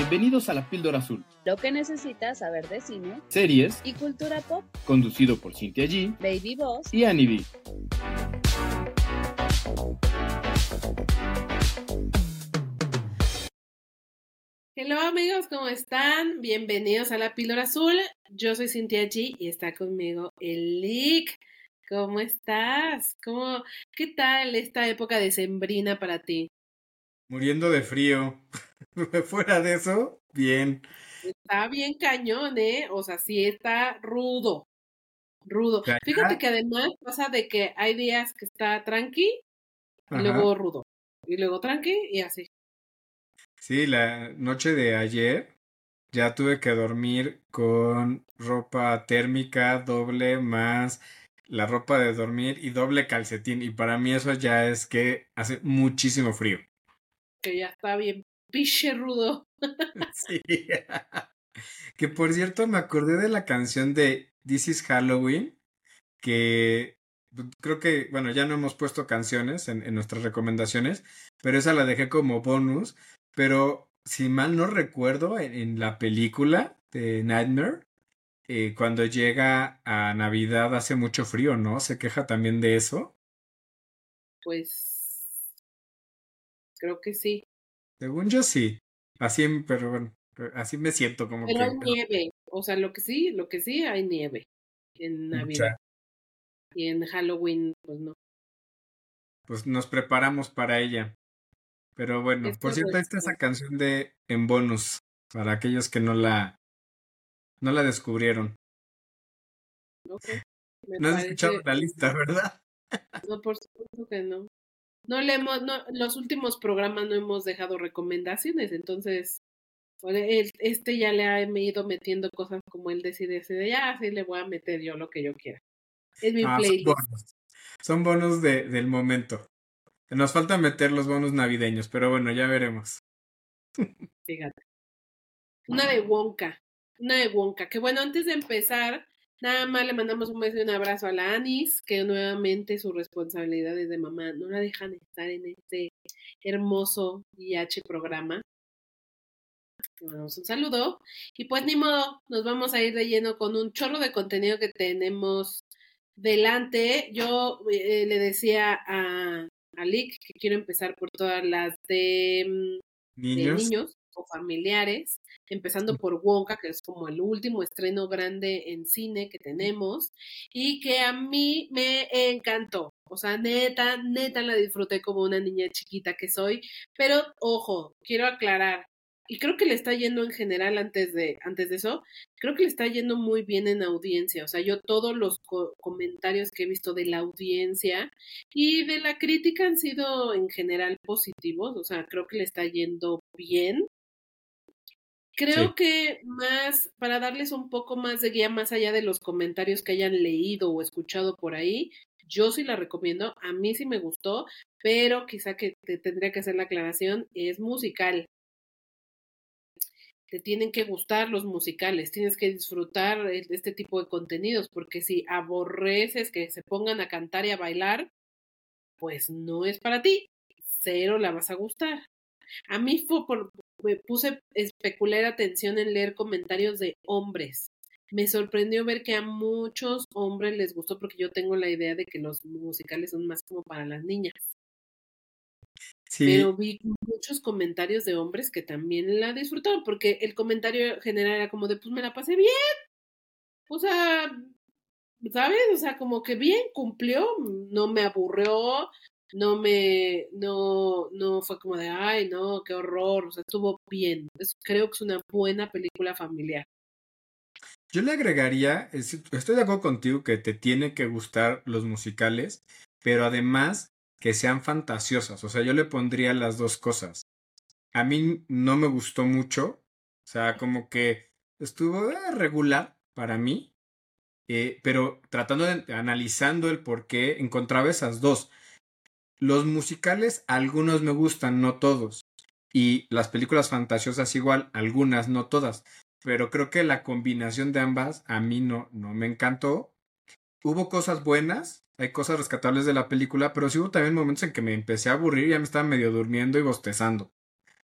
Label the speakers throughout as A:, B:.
A: Bienvenidos a La Píldora Azul,
B: Lo que necesitas saber de cine
A: series,
B: y cultura pop.
A: conducido por Cintia G
B: Baby Boss.
A: y Annie B.
C: Hello amigos, ¿cómo están? Bienvenidos a la Píldora Azul. Yo soy Cintia G y está conmigo el Lick. ¿Cómo estás? ¿Cómo, ¿Qué tal esta época decembrina para ti?
D: Muriendo de frío. Fuera de eso, bien.
C: Está bien cañón, ¿eh? O sea, sí está rudo. Rudo. Fíjate que además pasa de que hay días que está tranqui y
D: Ajá.
C: luego rudo. Y luego tranqui y así.
D: Sí, la noche de ayer ya tuve que dormir con ropa térmica doble más la ropa de dormir y doble calcetín. Y para mí eso ya es que hace muchísimo frío.
C: Que ya está bien piche rudo.
D: Sí. Que por cierto me acordé de la canción de This is Halloween, que pues, creo que, bueno, ya no hemos puesto canciones en, en nuestras recomendaciones, pero esa la dejé como bonus. Pero si mal no recuerdo, en, en la película de Nightmare, eh, cuando llega a Navidad hace mucho frío, ¿no? Se queja también de eso.
C: Pues creo que sí.
D: Según yo sí. Así, pero bueno, así me siento como
C: Pero
D: que...
C: nieve. O sea, lo que sí, lo que sí hay nieve en Navidad.
D: Mucha.
C: Y en Halloween, pues no.
D: pues nos preparamos para ella. Pero bueno,
C: Es
D: por cierto, está
C: correcto.
D: esa canción de en bonus para aquellos que no la no la descubrieron. No has
C: parece-
D: escuchado la lista, ¿verdad?
C: No, por supuesto que no. No le hemos, no, los últimos programas no hemos dejado recomendaciones, entonces este ya le ha ido metiendo cosas como él decide, así de ya, así le voy a meter yo lo que yo quiera. Es mi
D: Ah, son
C: playlist.
D: bonus. Son bonus de, del momento. Nos falta meter los bonus navideños, pero bueno, ya veremos.
C: Fíjate. Una de Wonka. Una de Wonka. Que bueno, antes de empezar, nada más le mandamos un beso y un abrazo a la Anis, que nuevamente sus responsabilidades de mamá no la dejan estar en este hermoso IH programa. Le mandamos un saludo. Y pues ni modo, nos vamos a ir de lleno con un chorro de contenido que tenemos delante. Yo eh, le decía a, a Lick que quiero empezar por todas las de mm, de
D: niños
C: o familiares, empezando por Wonka, que es como el último estreno grande en cine que tenemos, y que a mí me encantó. O sea, neta, neta la disfruté como una niña chiquita que soy, pero ojo, quiero aclarar, y creo que le está yendo en general antes de, antes de eso, creo que le está yendo muy bien en audiencia. O sea, yo todos los co- comentarios que he visto de la audiencia y de la crítica han sido en general positivos, o sea, creo que le está yendo bien. Creo que más, para darles un poco más de guía más allá de los comentarios que hayan leído o escuchado por ahí, yo sí la recomiendo, a mí sí me gustó, pero quizá que te tendría que hacer la aclaración, es musical. Te tienen que gustar los musicales, tienes que disfrutar e- este tipo de contenidos, porque si aborreces que se pongan a cantar y a bailar, pues no es para ti, cero la vas a gustar. A mí fue por, me puse especular atención en leer comentarios de hombres. Me sorprendió ver que a muchos hombres les gustó porque yo tengo la idea de que los musicales son más como para las niñas.
D: sí,
C: Pero vi muchos comentarios de hombres que también la disfrutaron porque el comentario general era como de pues me la pasé bien. O sea, ¿sabes? O sea, como que bien cumplió, no me aburrió, no me, no, no fue como de, ay, no, qué horror, o sea, estuvo bien. Creo que es una buena película familiar.
D: Yo le agregaría, es- estoy de acuerdo contigo que te tiene que gustar los musicales, pero además que sean fantasiosas. O sea, yo le pondría las dos cosas. A mí no me gustó mucho, o sea, como que estuvo eh, regular para mí, eh, pero tratando de analizando el por qué encontraba esas dos. Los musicales, algunos me gustan, no todos. Y las películas fantasiosas igual, algunas, no todas pero creo que la combinación de ambas a mí no, no me encantó. Hubo cosas buenas, hay cosas rescatables de la película, pero sí hubo también momentos en que me empecé a aburrir y ya me estaba medio durmiendo y bostezando.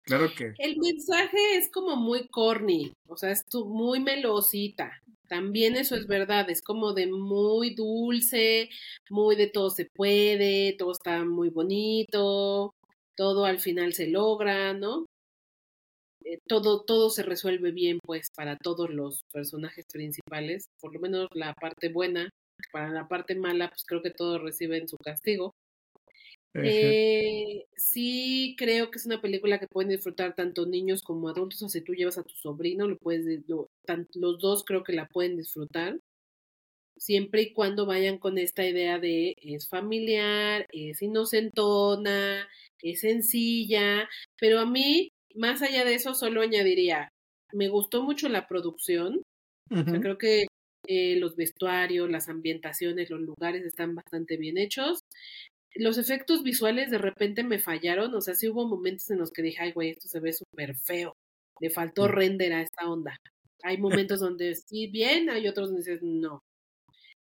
D: Claro que.
C: El mensaje es como muy corny, o sea, es muy melosita. También eso es verdad, es como de muy dulce, muy de todo se puede, todo está muy bonito, todo al final se logra, ¿no? Eh, todo, todo se resuelve bien, pues, para todos los personajes principales, por lo menos la parte buena, para la parte mala, pues creo que todos reciben su castigo. Eh, sí creo que es una película que pueden disfrutar tanto niños como adultos, o sea, si tú llevas a tu sobrino, lo puedes, di- lo- tan- los dos creo que la pueden disfrutar, siempre y cuando vayan con esta idea de es familiar, es inocentona, es sencilla, pero a mí, más allá de eso, solo añadiría, me gustó mucho la producción, o sea,
D: Ujú.
C: creo que eh, los vestuarios, las ambientaciones, los lugares están bastante bien hechos. Los efectos visuales de repente me fallaron, o sea, sí hubo momentos en los que dije, ay, güey, esto se ve súper feo. Le faltó
D: Mm.
C: render a esta onda. Hay momentos donde sí, bien, hay otros donde dices, no.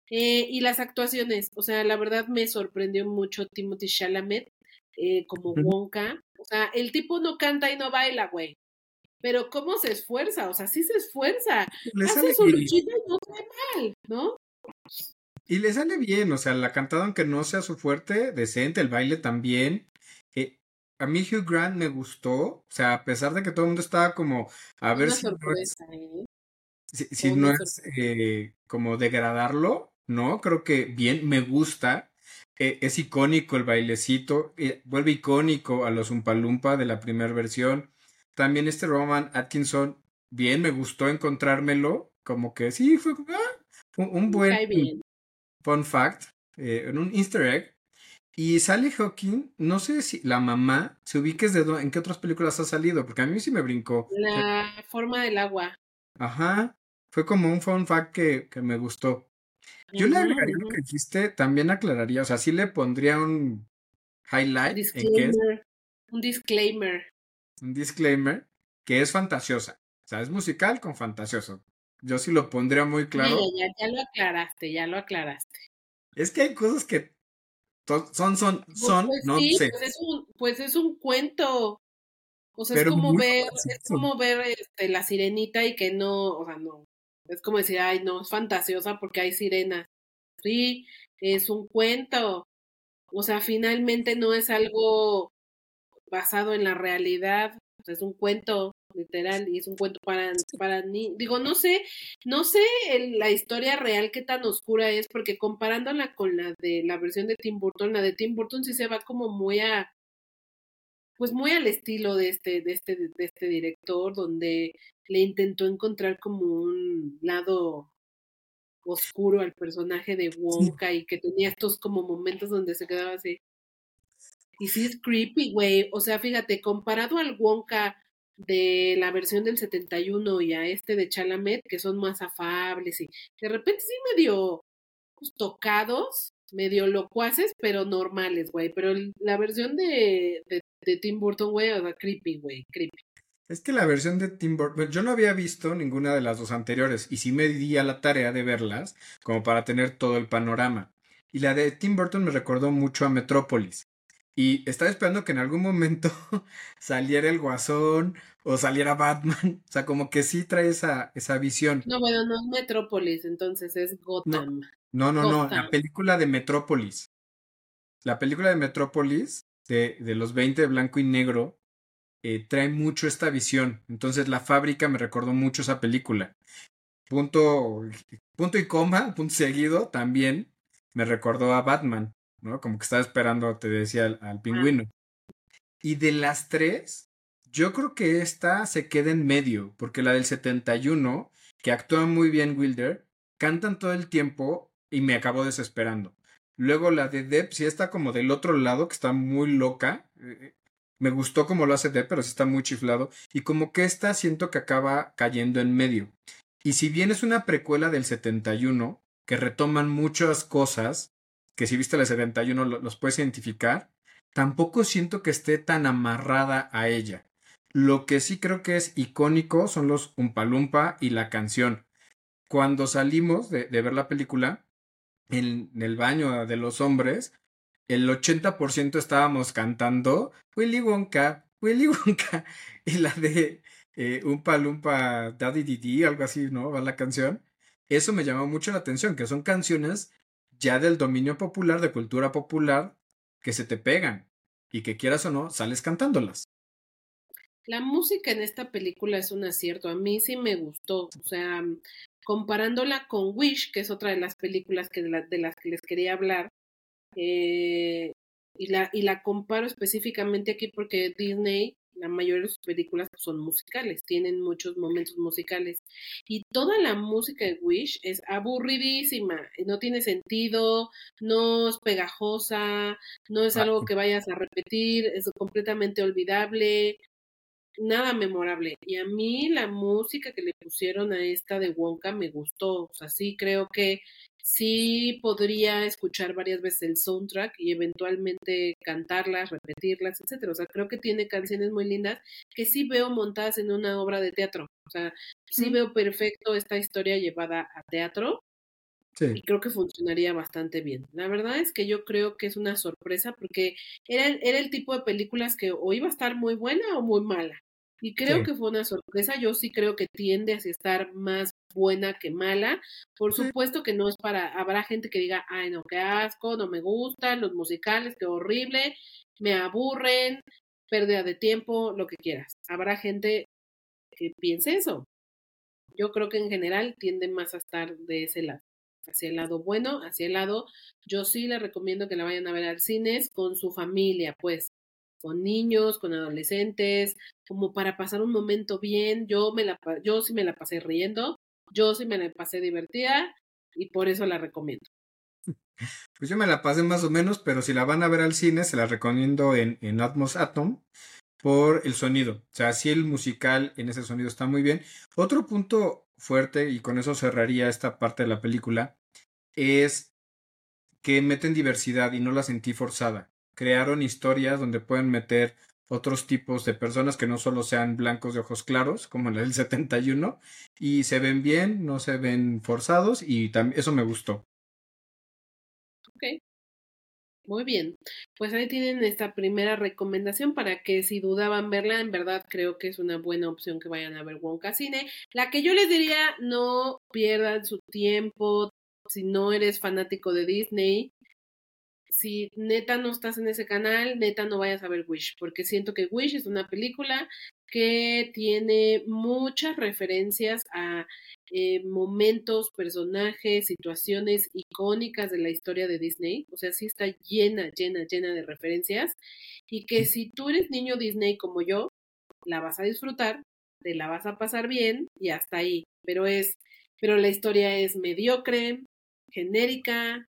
C: Eh, y las actuaciones, o sea, la verdad me sorprendió mucho Timothy Chalamet eh, como. Wonka. O sea, el tipo no canta y no baila, güey. Pero cómo se esfuerza, o sea, sí se esfuerza.
D: Le
C: Hace su luchita y no se ve mal, ¿no?
D: Y le sale bien, o sea, la cantada, aunque no sea su fuerte, decente, el baile también. Eh, a mí Hugh Grant me gustó, o sea, a pesar de que todo el mundo estaba como, a ver
C: Una
D: si no es,
C: sorpresa, ¿eh?
D: si, si no es eh, como degradarlo, ¿no? Creo que bien, me gusta. Eh, es icónico el bailecito, eh, vuelve icónico a los Umpalumpa de la primera versión. También este Roman Atkinson, bien, me gustó encontrármelo, como que sí, fue ah, un, un buen
C: bien.
D: Fun fact, eh, en un easter egg. Y Sally Hawking, no sé si la mamá se ubiques de en qué otras películas ha salido, porque a mí sí me brincó.
C: La forma del agua.
D: Ajá, fue como un fun fact que, que me gustó. Yo le agregaría lo que dijiste, también aclararía, o sea, sí le pondría un highlight en que es
C: Disclaimer. Un disclaimer.
D: un disclaimer, que es fantasiosa. O sea, es musical con fantasioso. Yo sí lo pondría muy claro.
C: ya, ya, ya lo aclaraste, ya lo aclaraste.
D: Es que hay cosas que to- son, son,
C: Pues,
D: son,
C: pues
D: no
C: sí,
D: sé.
C: pues es un, pues es un cuento. O sea, es como ver, es como ver este, la sirenita y que no, o sea, no. Es como decir, ay, no, es fantasiosa porque hay sirenas. Sí, es un cuento. O sea, finalmente no es algo basado en la realidad. O sea, es un cuento, literal, y es un cuento para, para ni Digo, no sé, no sé el- la historia real qué tan oscura es, porque comparándola con la de la versión de Tim Burton, la de Tim Burton sí se va como muy a pues muy al estilo de este, de este, de este director, donde le intentó encontrar como un lado oscuro al personaje de Wonka y que tenía estos como momentos donde se quedaba así. Y sí es creepy, güey. O sea, fíjate, comparado al Wonka de la versión del 71 y a este de Chalamet, que son más afables y de repente sí medio pues, tocados, medio locuaces, pero normales, güey. Pero la versión de, de, Tim Burton, güey, o creepy, güey, creepy.
D: Es que la versión de Tim Burton, yo no había visto ninguna de las dos anteriores y sí me di a la tarea de verlas como para tener todo el panorama. Y la de Tim Burton me recordó mucho a Metrópolis. Y estaba esperando que en algún momento saliera el Guasón o saliera Batman. O sea, como que sí trae esa, esa visión.
C: No, bueno, no es Metrópolis, entonces es Gotham.
D: No, no, no, la película de Metrópolis. La película de Metrópolis, de, de los 20 de blanco y negro, eh, trae mucho esta visión. Entonces la fábrica me recordó mucho esa película. Punto, punto y coma, punto seguido, también me recordó a Batman, ¿no? Como que estaba esperando, te decía, al, al pingüino. Y de las tres, yo creo que esta se queda en medio, porque la del 71, que actúa muy bien Wilder, cantan todo el tiempo y me acabó desesperando. Luego la de Depp sí está como del otro lado, que está muy loca. Eh, Me gustó como lo hace Depp, pero sí está muy chiflado. Y como que esta siento que acaba cayendo en medio. Y si bien es una precuela del 71, que retoman muchas cosas, que si viste la 71 lo- los puedes identificar, tampoco siento que esté tan amarrada a ella. Lo que sí creo que es icónico son los Umpalumpa y la canción. Cuando salimos de, de ver la película, en el baño de los hombres, el 80% estábamos cantando Willy Wonka, Willy Wonka y la de eh, Umpa Lumpa Daddy Didi, algo así, ¿no? Va la canción. Eso me llamó mucho la atención, que son canciones ya del dominio popular, de cultura popular, que se te pegan y que quieras o no, sales cantándolas.
C: La música en esta película es un acierto, a mí sí me gustó, o sea, comparándola con Wish, que es otra de las películas que de, las que les quería hablar, eh, y, la, y la comparo específicamente aquí porque Disney la mayoría de sus películas son musicales, tienen muchos momentos musicales. Y toda la música de Wish es aburridísima, no tiene sentido, no es pegajosa, no es algo que vayas a repetir, es completamente olvidable, nada memorable. Y a mí la música que le pusieron a esta de Wonka me gustó, o sea, sí creo que sí podría escuchar varias veces el soundtrack y eventualmente cantarlas, repetirlas, etcétera. O sea, creo que tiene canciones muy lindas que sí veo montadas en una obra de teatro. O sea, sí veo perfecto esta historia llevada a teatro. Sí. Y creo que funcionaría bastante bien. La verdad es que yo creo que es una sorpresa porque era, era el tipo de películas que o iba a estar muy buena o muy mala. Y creo que fue una sorpresa. Yo sí creo que tiende hacia estar más buena que mala. Por supuesto que no es para, habrá gente que diga, ay no, qué asco, no me gustan los musicales, qué horrible, me aburren, pérdida de tiempo, lo que quieras. Habrá gente que piense eso. Yo creo que en general tiende más a estar de ese lado, hacia el lado bueno, hacia el lado, yo sí les recomiendo que la vayan a ver al cines con su familia, pues, con niños, con adolescentes, como para pasar un momento bien. Yo me la yo sí me la pasé riendo, yo sí me la pasé divertida y por eso la recomiendo.
D: Pues yo me la pasé más o menos, pero si la van a ver al cine, se la recomiendo en, en Atmos Atom por el sonido. O sea, sí el musical en ese sonido está muy bien. Otro punto fuerte, y con eso cerraría esta parte de la película, es que meten diversidad y no la sentí forzada. Crearon historias donde pueden meter otros tipos de personas que no solo sean blancos de ojos claros, como en el 71, y se ven bien, no se ven forzados, y eso me gustó.
C: Ok. Muy bien. Pues ahí tienen esta primera recomendación para que si dudaban verla, en verdad creo que es una buena opción que vayan a ver Wonka Cine. La que yo les diría, no pierdan su tiempo si no eres fanático de Disney si neta no estás en ese canal, neta no vayas a ver Wish, porque siento que Wish es una película que tiene muchas referencias a eh, momentos, personajes, situaciones icónicas de la historia de Disney. O sea, sí está llena, llena, llena de referencias. Y que si tú eres niño Disney como yo, la vas a disfrutar, te la vas a pasar bien y hasta ahí. Pero es, pero la historia es mediocre, genérica,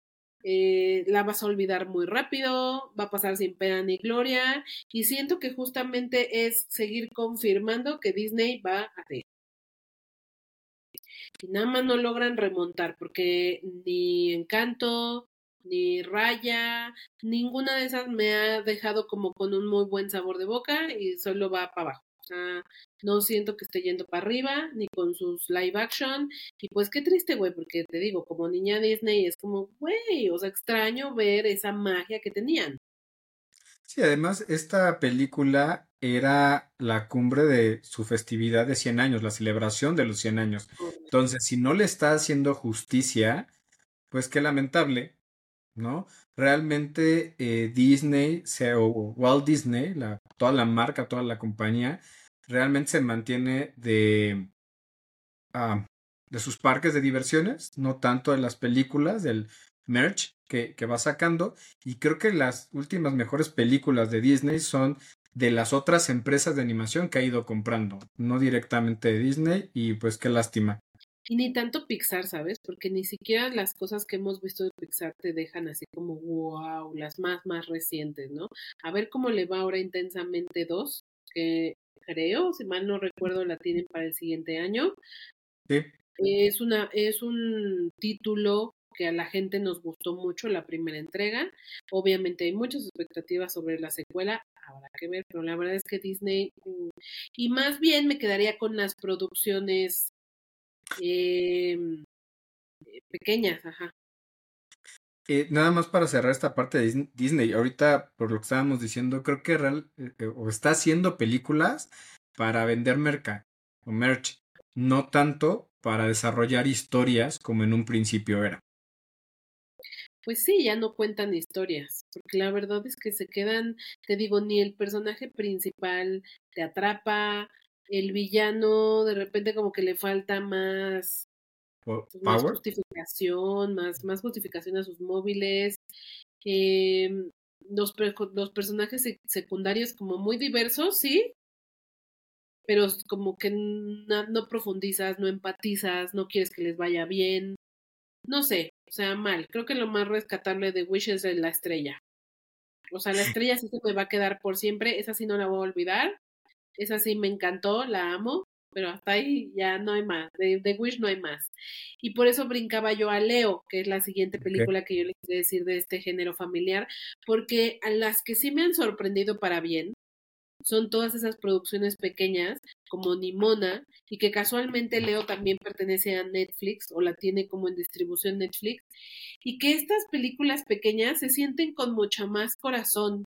C: eh, la vas a olvidar muy rápido, va a pasar sin pena ni gloria, y siento que justamente es seguir confirmando que Disney va a hacer. Y nada más no logran remontar, porque ni Encanto, ni Raya, ninguna de esas me ha dejado como con un muy buen sabor de boca y solo va para abajo. O sea, no siento que esté yendo para arriba, ni con sus live action. Y pues qué triste, güey, porque te digo, como niña Disney es como, güey, o sea, extraño ver esa magia que tenían.
D: Sí, además, esta película era la cumbre de su festividad de 100 años, la celebración de los 100 años. Entonces, si no le está haciendo justicia, pues qué lamentable, ¿no? Realmente eh, Disney, o Walt Disney, la, toda la marca, toda la compañía, realmente se mantiene de, ah, de sus parques de diversiones, no tanto de las películas, del merch que, que va sacando. Y creo que las últimas mejores películas de Disney son de las otras empresas de animación que ha ido comprando, no directamente de Disney, y pues qué lástima.
C: Y ni tanto Pixar, ¿sabes? Porque ni siquiera las cosas que hemos visto de Pixar te dejan así como wow, las más, más recientes, ¿no? A ver cómo le va ahora intensamente dos, que creo, si mal no recuerdo, la tienen para el siguiente año.
D: Sí.
C: Es, una, es un título que a la gente nos gustó mucho la primera entrega. Obviamente hay muchas expectativas sobre la secuela, habrá que ver, pero la verdad es que Disney, mm, y más bien me quedaría con las producciones eh, pequeñas, ajá.
D: Eh, nada más para cerrar esta parte de Dis- Disney, ahorita por lo que estábamos diciendo, creo que real, eh, eh, o está haciendo películas para vender merca o merch, no tanto para desarrollar historias como en un principio era.
C: Pues sí, ya no cuentan historias, porque la verdad es que se quedan, te digo, ni el personaje principal te atrapa, el villano de repente como que le falta más,
D: Po-
C: pues, más justificación, más, más justificación a sus móviles. em, los, los personajes sec- secundarios como muy diversos, sí, pero como que na- no profundizas, no empatizas, no quieres que les vaya bien. No sé, o sea, mal. Creo que lo más rescatable de Wish es la estrella. O sea, la estrella sí se me va a quedar por siempre, esa sí no la voy a olvidar. Esa sí me encantó, la amo, pero hasta ahí ya no hay más. De, de Wish no hay más. Y por eso brincaba yo a Leo, que es la siguiente película que yo les quería decir de este género familiar, porque a las que sí me han sorprendido para bien son todas esas producciones pequeñas como Nimona y que casualmente Leo también pertenece a Netflix o la tiene como en distribución Netflix y que estas películas pequeñas se sienten con mucho más corazón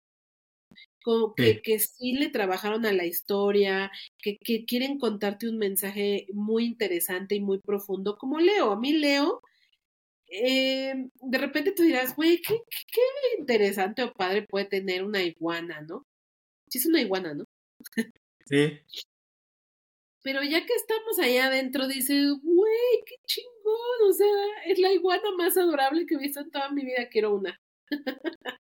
C: como que,
D: Sí.
C: que sí le trabajaron a la historia, que, que quieren contarte un mensaje muy interesante y muy profundo, como Leo. A mí Leo, eh, de repente tú dirás, güey, ¿qué, qué, qué interesante o padre puede tener una iguana, ¿no? Sí es una iguana, ¿no?
D: Sí,
C: Pero ya que estamos allá adentro, dices, güey, qué chingón, o sea, es la iguana más adorable que he visto en toda mi vida, quiero una.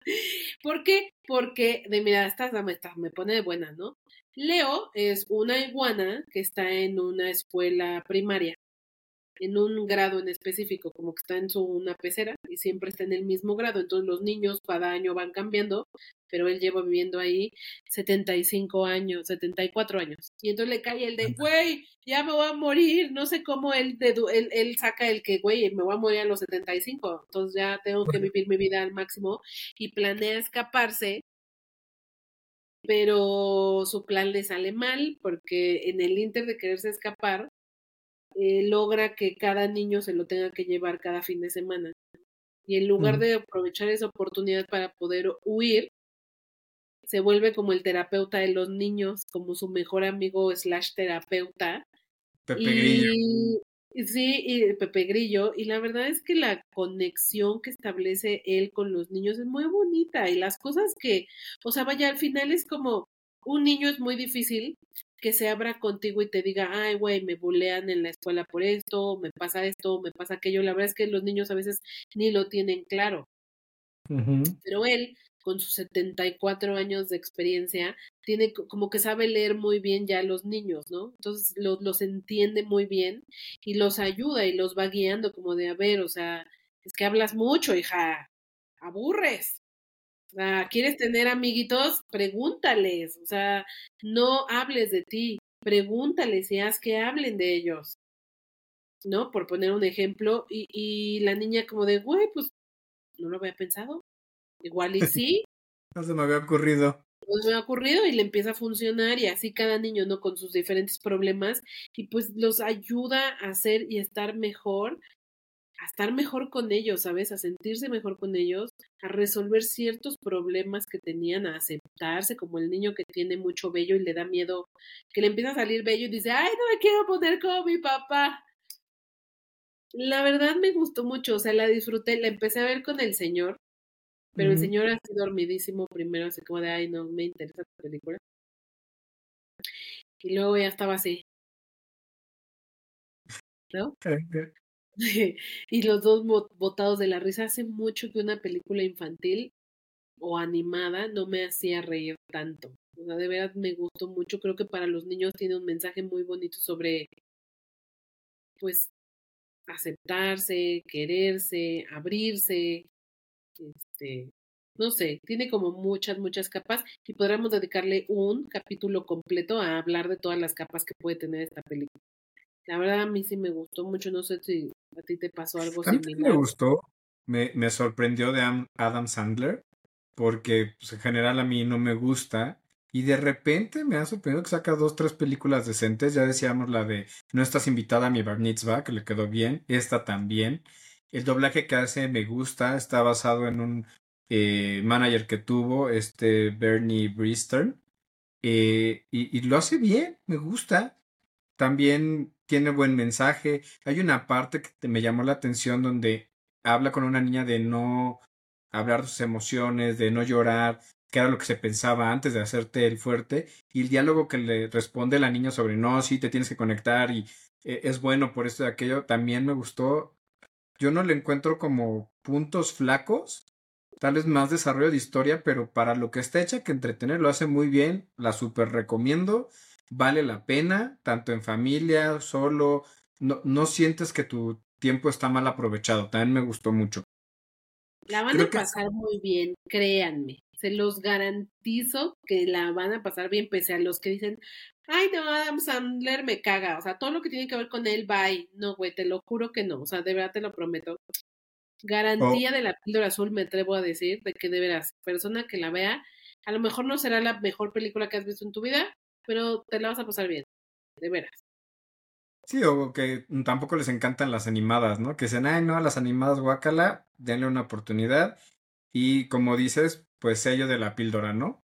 C: ¿Por qué? Porque, de mira, esta me, esta me pone de buena, ¿no? Leo es una iguana que está en una escuela primaria, en un grado en específico, como que está en su una pecera y siempre está en el mismo grado. Entonces los niños cada año van cambiando, pero él lleva viviendo ahí 75 años, 74 años. Y entonces le cae el de, güey, ya me voy a morir. No sé cómo él, dedu- él, él saca el que, güey, me voy a morir a los 75. Entonces ya tengo que vivir mi vida al máximo y planea escaparse pero su plan le sale mal porque en el inter de quererse escapar, eh, logra que cada niño se lo tenga que llevar cada fin de semana. Y en lugar
D: Ujú.
C: de aprovechar esa oportunidad para poder huir, se vuelve como el terapeuta de los niños, como su mejor amigo slash terapeuta.
D: Pepe Grillo.
C: Y y sí, y Pepe Grillo, y la verdad es que la conexión que establece él con los niños es muy bonita y las cosas que, o sea, vaya, al final es como un niño es muy difícil que se abra contigo y te diga, ay, güey, me bulean en la escuela por esto, me pasa esto, me pasa aquello. La verdad es que los niños a veces ni lo tienen claro pero él, con sus 74 años de experiencia, tiene co- como que sabe leer muy bien ya a los niños, ¿no? Entonces los, los entiende muy bien y los ayuda y los va guiando como de, a ver, o sea, es que hablas mucho, hija, aburres. Sea, ¿quieres tener amiguitos? Pregúntales, o sea, no hables de ti, pregúntales y haz que hablen de ellos, ¿no? Por poner un ejemplo, y, y la niña como de, güey, pues no lo había pensado. Igual y sí,
D: No se me había ocurrido.
C: pues me ha ocurrido y le empieza a funcionar y así cada niño, ¿no? Con sus diferentes problemas y pues los ayuda a hacer y estar mejor, a estar mejor con ellos, ¿sabes? A sentirse mejor con ellos, a resolver ciertos problemas que tenían, a aceptarse como el niño que tiene mucho vello y le da miedo, que le empieza a salir vello y dice, ay, no me quiero poner como mi papá. La verdad me gustó mucho, o sea, la disfruté, la empecé a ver con el señor, pero el señor así dormidísimo primero, así como de, ay, no me interesa la película. Y luego ya estaba así, ¿no? y los dos botados de la risa. Hace mucho que una película infantil o animada no me hacía reír tanto. O sea, de verdad me gustó mucho. Creo que para los niños tiene un mensaje muy bonito sobre, pues, aceptarse, quererse, abrirse, este, no sé, tiene como muchas, muchas capas y podríamos dedicarle un capítulo completo a hablar de todas las capas que puede tener esta película. La verdad a mí sí me gustó mucho, no sé si a ti te pasó algo
D: A mí también me
C: similar.
D: gustó, me, me sorprendió de Am- Adam Sandler, porque pues, en general a mí no me gusta, y de repente me ha sorprendido que saca dos, tres películas decentes, ya decíamos la de No estás invitada a mi bar mitzvah, que le quedó bien, esta también, El doblaje que hace me gusta, está basado en un eh, manager que tuvo, este Bernie Bristol, eh, y, y lo hace bien, me gusta. También tiene buen mensaje. Hay una parte que me llamó la atención donde habla con una niña de no hablar sus emociones, de no llorar, que era lo que se pensaba antes de hacerte el fuerte, y el diálogo que le responde la niña sobre no, sí, te tienes que conectar y eh, es bueno por esto y aquello, también me gustó. Yo no le encuentro como puntos flacos, tal vez más desarrollo de historia, pero para lo que está hecha que entretener lo hace muy bien, la super recomiendo, vale la pena, tanto en familia, solo, no, no sientes que tu tiempo está mal aprovechado, también me gustó mucho.
C: La van a pasar muy bien, créanme. Se los garantizo que la van a pasar bien, pese a los que dicen, ay, no, Adam Sandler me caga. O sea, todo lo que tiene que ver con él, bye. No, güey, te lo juro que no. O sea, de verdad te lo prometo. Garantía de la píldora azul, me atrevo a decir, de que de veras, persona que la vea, a lo mejor no será la mejor película que has visto en tu vida, pero te la vas a pasar bien. De veras.
D: Sí, o que tampoco les encantan las animadas, ¿no? Que dicen, ay, no, las animadas guacala, denle una oportunidad. Y como dices, pues sello de la píldora, ¿no?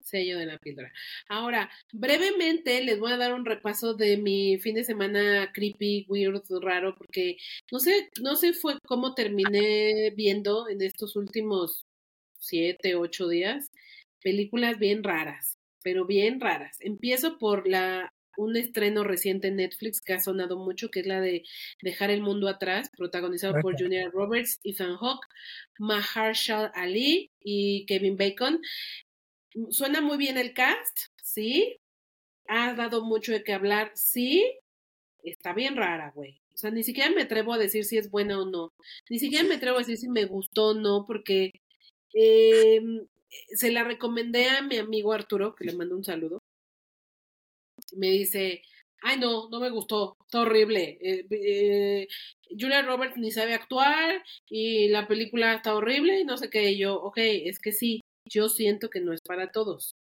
C: Sello de la píldora. Ahora, brevemente les voy a dar un repaso de mi fin de semana creepy, weird, raro, porque no sé, no sé fue cómo terminé viendo en estos últimos siete, ocho días películas bien raras, pero bien raras. Empiezo por la un estreno reciente en Netflix que ha sonado mucho, que es la de Dejar el Mundo Atrás, protagonizado por Julia Roberts, Ethan Hawke, Mahershala Ali y Kevin Bacon. Suena muy bien el cast, sí. Ha dado mucho de qué hablar, sí. Está bien rara, güey. O sea, ni siquiera me atrevo a decir si es buena o no. Ni siquiera me atrevo a decir si me gustó o no, porque eh, se la recomendé a mi amigo Arturo, que le mando un saludo me dice, ay no, no me gustó, está horrible. Eh, eh, Julia Roberts ni sabe actuar y la película está horrible y no sé qué. Y yo, ok, es que sí, yo siento que no es para todos.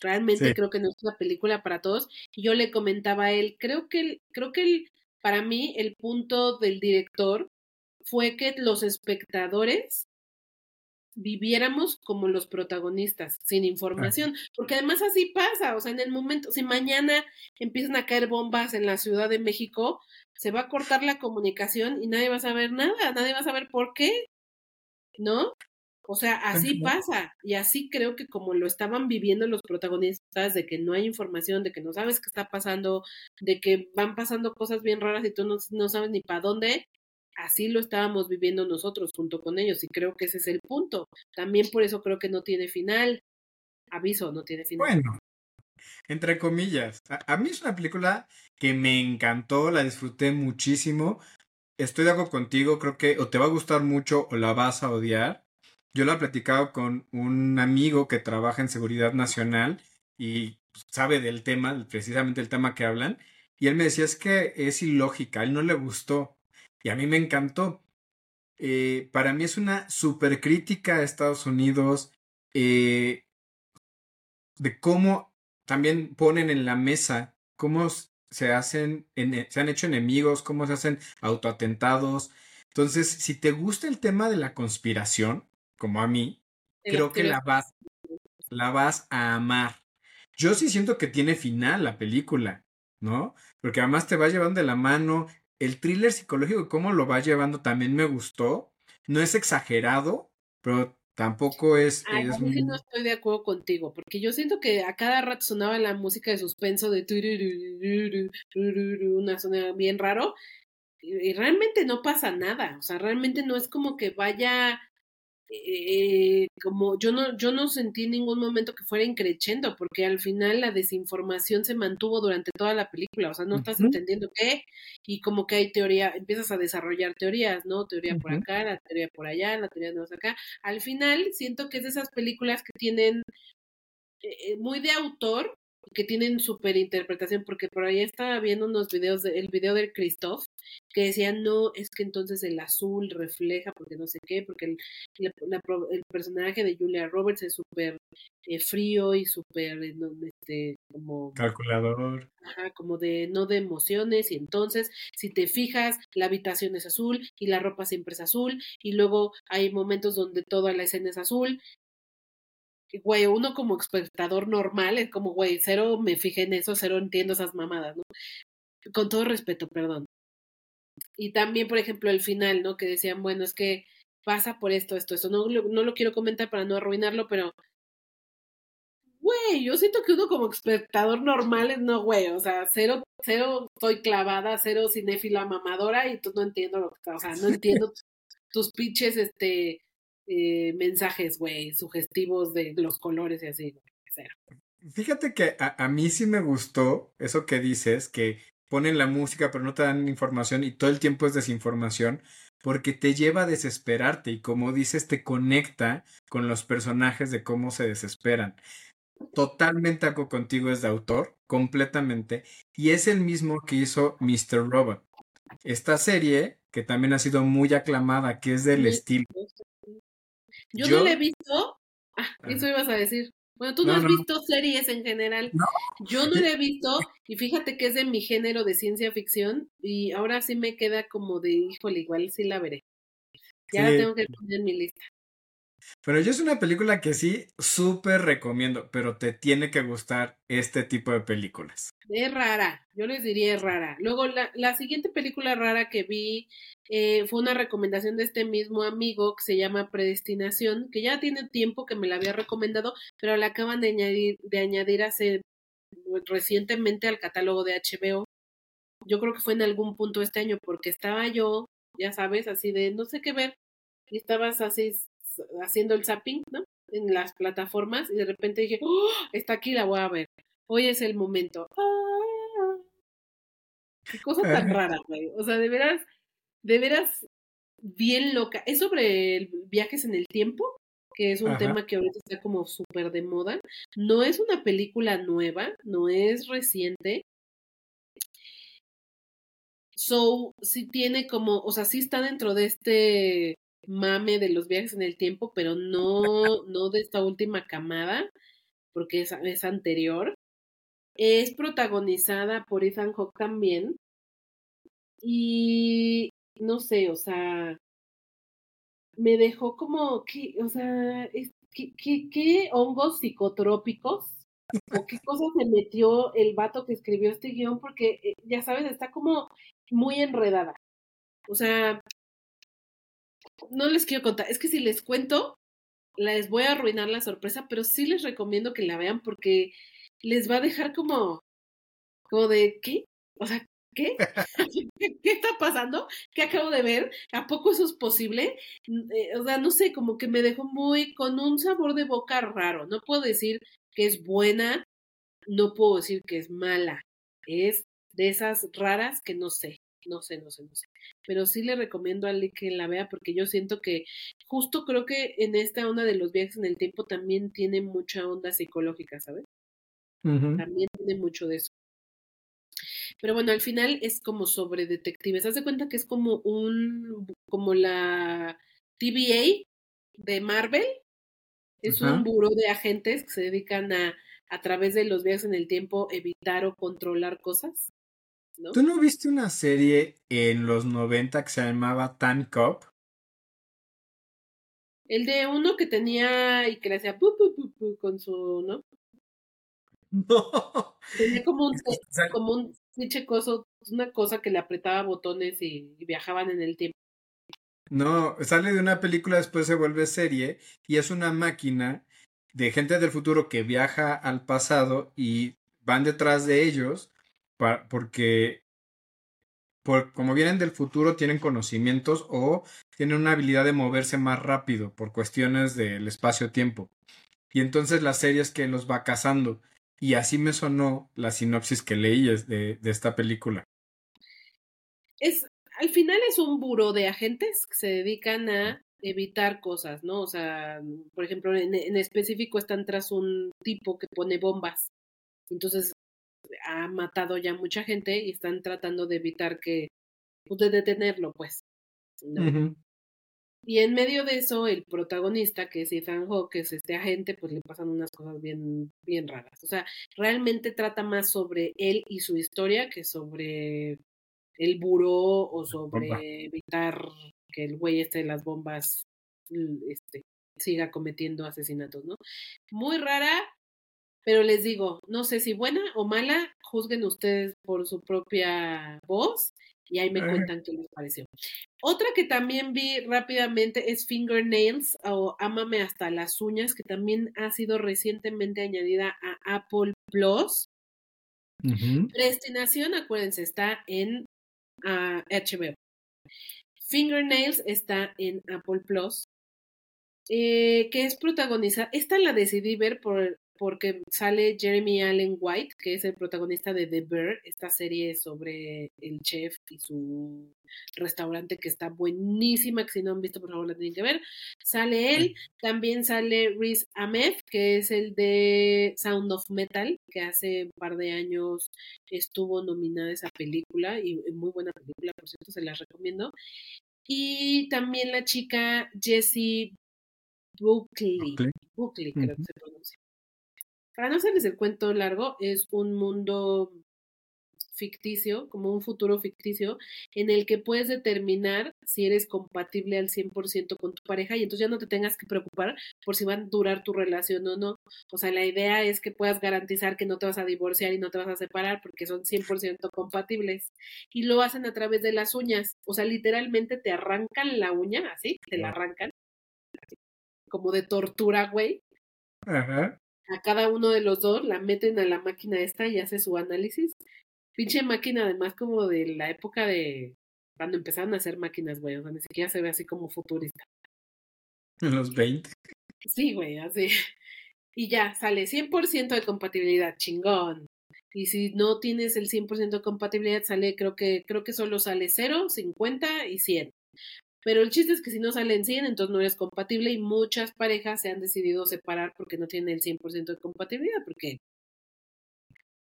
C: Realmente creo que no es una película para todos. Y yo le comentaba a él, creo que, creo que el, para mí el punto del director fue que los espectadores viviéramos como los protagonistas, sin información, porque además así pasa, o sea, en el momento, si mañana empiezan a caer bombas en la Ciudad de México, se va a cortar la comunicación y nadie va a saber nada, nadie va a saber por qué, ¿no? O sea, así pasa, y así creo que como lo estaban viviendo los protagonistas, de que no hay información, de que no sabes qué está pasando, de que van pasando cosas bien raras y tú no, no sabes ni para dónde, así lo estábamos viviendo nosotros junto con ellos y creo que ese es el punto. También por eso creo que no tiene final. Aviso, no tiene final.
D: Bueno, entre comillas, a, mí es una película que me encantó, la disfruté muchísimo. Estoy de acuerdo contigo, creo que o te va a gustar mucho o la vas a odiar. Yo lo he platicado con un amigo que trabaja en seguridad nacional y sabe del tema, precisamente el tema que hablan, y él me decía es que es ilógica, a él no le gustó y a mí me encantó. Eh, para mí es una super crítica a Estados Unidos eh, de cómo también ponen en la mesa cómo se hacen, se han hecho enemigos, cómo se hacen autoatentados. Entonces, si te gusta el tema de la conspiración, como a mí, creo que la vas, la vas a amar. Yo sí siento que tiene final la película, ¿no? Porque además te va llevando de la mano, el thriller psicológico, cómo lo va llevando, también me gustó. No es exagerado, pero tampoco es...
C: Ay, es no estoy de acuerdo contigo, porque yo siento que a cada rato sonaba la música de suspenso de una zona bien raro, y realmente no pasa nada, o sea, realmente no es como que vaya eh, como yo no, yo no sentí en ningún momento que fuera increchendo, porque al final la desinformación se mantuvo durante toda la película, o sea, no estás entendiendo qué, y como que hay teoría, empiezas a desarrollar teorías, ¿no? Teoría por acá, la teoría por allá, la teoría no acá. Al final siento que es de esas películas que tienen eh, eh, muy de autor, que tienen súper interpretación, porque por ahí estaba viendo unos videos, de, el video del Christoph, que decían, no, es que entonces el azul refleja, porque no sé qué, porque el, el personaje de Julia Roberts es súper eh, frío y súper, eh, este, como...
D: Calculador.
C: Ajá, como de, no de emociones, y entonces, si te fijas, la habitación es azul y la ropa siempre es azul, y luego hay momentos donde toda la escena es azul, güey, uno como espectador normal es como, güey, cero me fijé en eso, cero entiendo esas mamadas, ¿no? Con todo respeto, perdón. Y también, por ejemplo, el final, ¿no? Que decían, bueno, es que pasa por esto, esto, esto. No, no lo quiero comentar para no arruinarlo, pero, güey, yo siento que uno como espectador normal es no, güey, o sea, cero, cero estoy clavada, cero cinéfila mamadora y tú no entiendo lo que está, o sea, no entiendo tus pinches, este, eh, mensajes, güey, sugestivos de los colores y así,
D: Fíjate que a, a, mí sí me gustó eso que dices, que ponen la música pero no te dan información y todo el tiempo es desinformación, porque te lleva a desesperarte y como dices, te conecta con los personajes de cómo se desesperan. Totalmente algo contigo es de autor, completamente, y es el mismo que hizo Mr. Robot. Esta serie, que también ha sido muy aclamada, que es del estilo
C: yo, no le he visto. Ah, eso ibas a decir. Bueno, tú no, has visto series en general. Yo no le he visto y fíjate que es de mi género de ciencia ficción y ahora sí me queda como de, híjole, igual sí la veré. Ya la tengo que poner en mi lista.
D: Pero yo es una película que sí súper recomiendo, pero te tiene que gustar este tipo de películas.
C: Es rara, yo les diría es rara. Luego, la, la siguiente película rara que vi eh, fue una recomendación de este mismo amigo que se llama Predestinación, que ya tiene tiempo que me la había recomendado, pero la acaban de añadir, de añadir hace recientemente al catálogo de HBO. Yo creo que fue en algún punto este año, porque estaba yo, ya sabes, así de no sé qué ver, y estabas así haciendo el zapping, ¿no? En las plataformas, y de repente dije, ¡Oh! está aquí, la voy a ver. Hoy es el momento. ¡Ah! Qué cosa tan rara, güey. O sea, de veras, de veras bien loca. Es sobre viajes en el tiempo, que es un tema que ahorita está como súper de moda. No es una película nueva, no es reciente. So, sí tiene como, o sea, sí está dentro de este mame de los viajes en el tiempo, pero no, no de esta última camada, porque es, es anterior. Es protagonizada por Ethan Hawke también. Y no sé, o sea, me dejó como, ¿qué, o sea, ¿qué, qué, hongos psicotrópicos o qué cosa se metió el vato que escribió este guion? Porque, eh, ya sabes, está como muy enredada. O sea, no les quiero contar, es que si les cuento, les voy a arruinar la sorpresa, pero sí les recomiendo que la vean porque les va a dejar como, como de, ¿qué? O sea, ¿qué? ¿Qué está pasando? ¿Qué acabo de ver? ¿A poco eso es posible? Eh, o sea, no sé, como que me dejó muy con un sabor de boca raro. No puedo decir que es buena, no puedo decir que es mala. Es de esas raras que no sé, no sé, no sé, no sé. Pero sí le recomiendo a Ali que la vea porque yo siento que justo creo que en esta onda de los viajes en el tiempo también tiene mucha onda psicológica, ¿sabes? También tiene mucho de eso. Pero bueno, al final es como sobre detectives. Haz de cuenta que es como un, como la TVA de Marvel. Es un buró de agentes que se dedican a, a través de los viajes en el tiempo, evitar o controlar cosas. ¿No?
D: ¿Tú no viste una serie en los 90 que se llamaba Tan Cop?
C: El de uno que tenía y que le hacía pu, pu, pu, pu con su, ¿no? No. Tenía como un, como un cosa, una cosa que le apretaba botones y, viajaban en el tiempo.
D: No, sale de una película, después se vuelve serie y es una máquina de gente del futuro que viaja al pasado y van detrás de ellos porque por, como vienen del futuro tienen conocimientos o tienen una habilidad de moverse más rápido por cuestiones del espacio-tiempo. Y entonces la serie es que los va cazando y así me sonó la sinopsis que leí de, de esta película.
C: Es, al final es un buro de agentes que se dedican a evitar cosas, ¿no? O sea, por ejemplo, en, en, específico están tras un tipo que pone bombas, Entonces ha matado ya mucha gente y están tratando de evitar que, pues, de detenerlo, pues. ¿no?
D: Ujú.
C: Y en medio de eso, el protagonista, que es Ethan Hawke, que es este agente, pues le pasan unas cosas bien, bien raras. O sea, realmente trata más sobre él y su historia que sobre el buró o sobre
D: Bomba.
C: evitar que el güey este de las bombas este, siga cometiendo asesinatos, ¿no? Muy rara, pero les digo, no sé si buena o mala, juzguen ustedes por su propia voz y ahí me cuentan qué les pareció. Otra que también vi rápidamente es Fingernails o Ámame hasta las uñas, que también ha sido recientemente añadida a Apple Plus.
D: Ujú.
C: Predestinación, acuérdense, está en ah, HBO. Fingernails está en Apple Plus. eh, que es protagonizada. Esta la decidí ver por, porque sale Jeremy Allen White, que es el protagonista de The Bear, esta serie sobre el chef y su restaurante que está buenísima, que si no han visto, por favor la tienen que ver. Sale él, también sale Riz Ahmed, que es el de Sound of Metal, que hace un par de años estuvo nominada esa película, y muy buena película, por cierto, se las recomiendo. Y también la chica Jessie Buckley,
D: Buckley.
C: Creo que se pronuncia. Para no hacerles el cuento largo, es un mundo ficticio, como un futuro ficticio, en el que puedes determinar si eres compatible al 100% con tu pareja y entonces ya no te tengas que preocupar por si va a durar tu relación o no. O sea, la idea es que puedas garantizar que no te vas a divorciar y no te vas a separar porque son 100% compatibles. Y lo hacen a través de las uñas. O sea, literalmente te arrancan la uña, así, te la arrancan, como de tortura, güey
D: Ajá.
C: A cada uno de los dos, la meten a la máquina esta y hace su análisis. Pinche máquina, además, como de la época de cuando empezaron a hacer máquinas, güey. O sea, ni siquiera se ve así como futurista.
D: En los 20.
C: Sí, güey, así. Y ya, sale 100% de compatibilidad, chingón. Y si no tienes el 100% de compatibilidad, sale, creo que, creo que solo sale 0, 50 y 100. Pero el chiste es que si no salen 100, entonces no eres compatible y muchas parejas se han decidido separar porque no tienen el 100% de compatibilidad. Porque,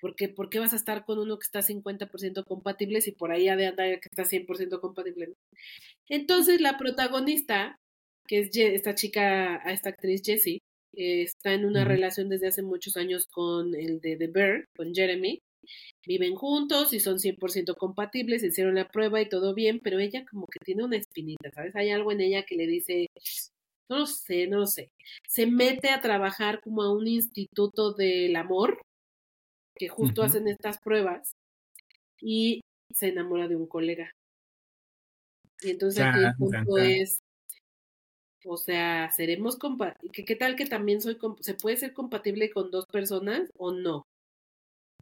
C: porque, ¿Por qué vas a estar con uno que está 50% compatible si por ahí ha de andar el que está 100% compatible? Entonces la protagonista, que es Je- esta chica, esta actriz Jessie, eh, está en una relación desde hace muchos años con el de The Bear, con Jeremy. Viven juntos y son 100% compatibles, hicieron la prueba y todo bien, pero ella como que tiene una espinita, ¿sabes? Hay algo en ella que le dice, no lo sé, no lo sé. Se mete a trabajar como a un instituto del amor, que justo hacen estas pruebas, y se enamora de un colega. Y entonces aquí el punto es, o sea, seremos compa ¿qué, qué tal que también soy comp- se puede ser compatible con dos personas o no?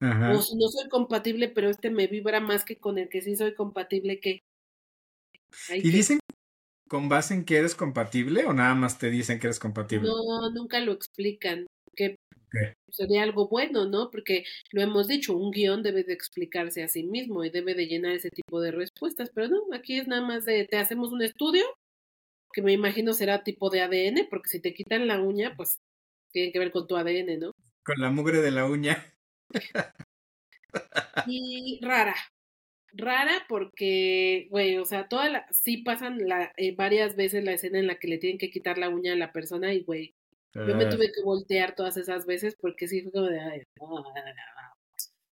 D: Ajá.
C: O si no soy compatible, pero este me vibra más que con el que sí soy compatible, ¿qué? Hay
D: ¿Y
C: que-
D: dicen con base en que eres compatible o nada más te dicen que eres compatible?
C: No, nunca lo explican, que sería algo bueno, ¿no? Porque lo hemos dicho, un guion debe de explicarse a sí mismo y debe de llenar ese tipo de respuestas, pero no, aquí es nada más de, te hacemos un estudio, que me imagino será tipo de ADN, porque si te quitan la uña, pues tiene que ver con tu ADN, ¿no?
D: Con la mugre de la uña.
C: Y rara, rara porque, güey, o sea, toda la, sí pasan la, eh, varias veces la escena en la que le tienen que quitar la uña a la persona y, güey, yo me
D: Ah,
C: tuve que voltear todas esas veces porque sí fue como de, ay, ah.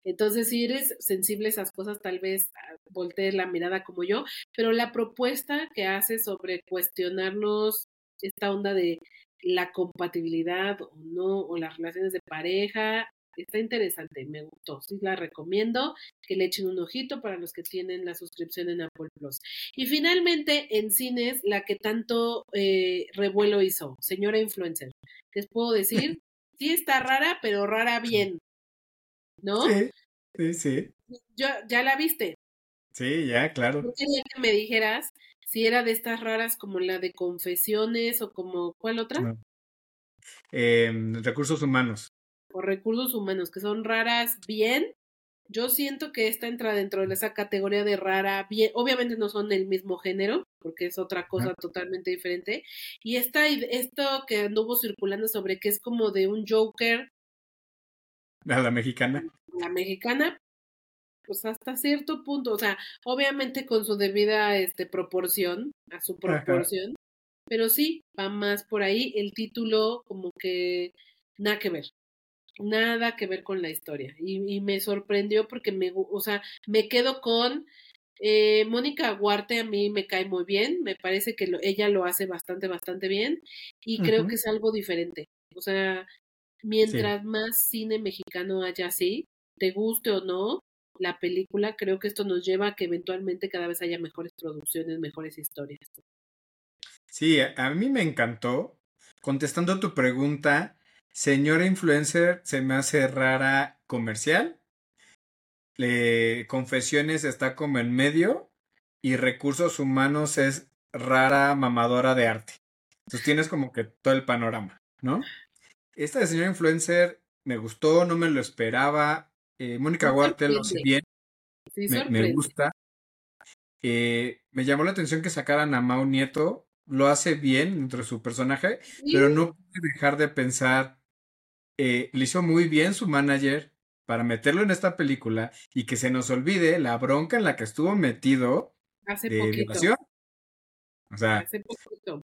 C: entonces si eres sensible a esas cosas, tal vez ah, voltees la mirada como yo, pero la propuesta que hace sobre cuestionarnos esta onda de la compatibilidad o no, o las relaciones de pareja, está interesante, me gustó, sí la recomiendo, que le echen un ojito para los que tienen la suscripción en Apple Plus. Y finalmente, en cines, la que tanto eh, revuelo hizo, señora influencer. Les puedo decir, sí está rara, pero rara bien, ¿no?
D: Sí, sí, sí.
C: Yo, ¿Ya la viste?
D: Sí, ya, claro.
C: Yo quería que me dijeras si era de estas raras como la de confesiones o como, ¿cuál otra?
D: No. Em, recursos humanos.
C: O recursos humanos, que son raras bien. Yo siento que esta entra dentro de esa categoría de rara bien. Obviamente no son del mismo género, porque es otra cosa totalmente diferente. Y esta, esto que anduvo circulando sobre que es como de un Joker
D: A la mexicana.
C: La mexicana, pues hasta cierto punto, o sea, obviamente con su debida este, proporción, a su proporción, pero sí, va más por ahí. El título, como que nada que ver. Nada que ver con la historia. Y, y me sorprendió porque me, o sea, me quedo con eh, Mónica Guarte a mí me cae muy bien, me parece que lo, ella lo hace bastante, bastante bien y creo que es algo diferente. O sea, mientras más cine mexicano haya así, te guste o no la película, creo que esto nos lleva a que eventualmente cada vez haya mejores producciones, mejores historias.
D: Sí, a mí me encantó. Contestando a tu pregunta, señora influencer, se me hace rara comercial confesiones está como en medio y recursos humanos es rara mamadora de arte. Entonces tienes como que todo el panorama, ¿no? Esta de señor influencer me gustó, no me lo esperaba. Eh, Mónica Huarte lo hace bien. me, gusta. Eh, me llamó la atención que sacaran a Mau Nieto. Lo hace bien entre su personaje, pero no pude dejar de pensar. Eh, le hizo muy bien su manager para meterlo en esta película y que se nos olvide la bronca en la que estuvo metido
C: hace poquito.
D: O sea,
C: hace poquito.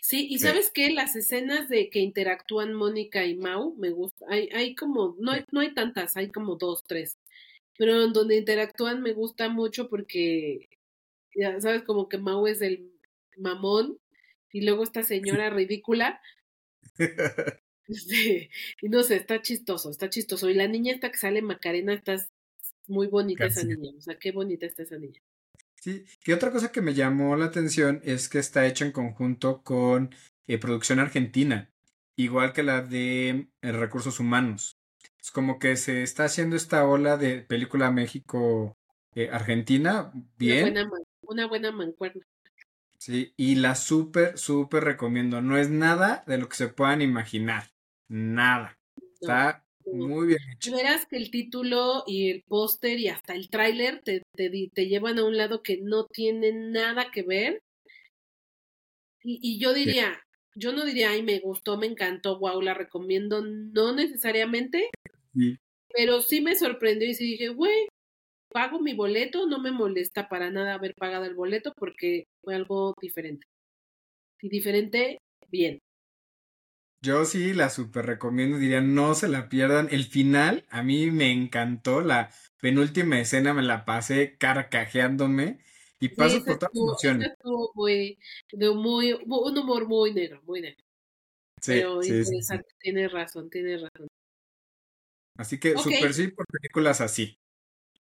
C: Sí, y sabes qué, las escenas de que interactúan Mónica y Mau me gusta. Hay, hay como, no hay, no hay tantas, hay como dos, tres. Pero en donde interactúan me gusta mucho porque, ya sabes, como que Mau es el mamón y luego esta señora ridícula. Sí, y no sé, está chistoso, está chistoso. Y la niña esta que sale Macarena, está muy bonita esa niña, o sea, qué bonita está esa niña.
D: Sí, y otra cosa que me llamó la atención es que está hecha en conjunto con eh, producción argentina, igual que la de eh, recursos humanos. Es como que se está haciendo esta ola de película México-Argentina, eh, bien.
C: Una buena, una buena mancuerna.
D: Sí, y la súper, súper recomiendo. No es nada de lo que se puedan imaginar nada. Está muy bien hecho.
C: Verás que el título y el póster y hasta el tráiler te, te, llevan a un lado que no tiene nada que ver. Y, y yo diría, yo no diría, ay, me gustó, me encantó, wow, la recomiendo, no necesariamente, pero sí me sorprendió y sí dije, güey, pago mi boleto, no me molesta para nada haber pagado el boleto porque fue algo diferente. Y diferente, bien.
D: Yo sí la super recomiendo, diría no se la pierdan. El final a mí me encantó, la penúltima escena me la pasé carcajeándome y paso por todas las emociones.
C: Muy, de muy, un humor muy negro, muy negro. Sí, Pero sí, interesante, tiene razón, tiene razón.
D: Así que super sí por películas así.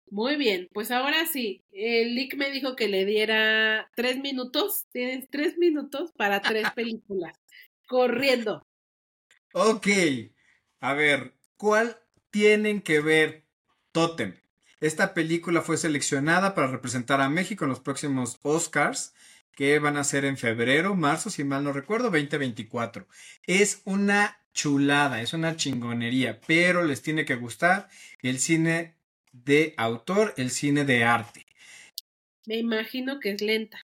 C: Muy bien, pues ahora sí, el Lick me dijo que le diera tres minutos, tienes tres minutos para tres películas, corriendo.
D: Ok, a ver, ¿cuál tienen que ver Totem? Esta película fue seleccionada para representar a México en los próximos Oscars, que van a ser en febrero, marzo, si mal no recuerdo, 2024. Es una chulada, es una chingonería, pero les tiene que gustar el cine de autor, el cine de arte.
C: Me imagino que es lenta.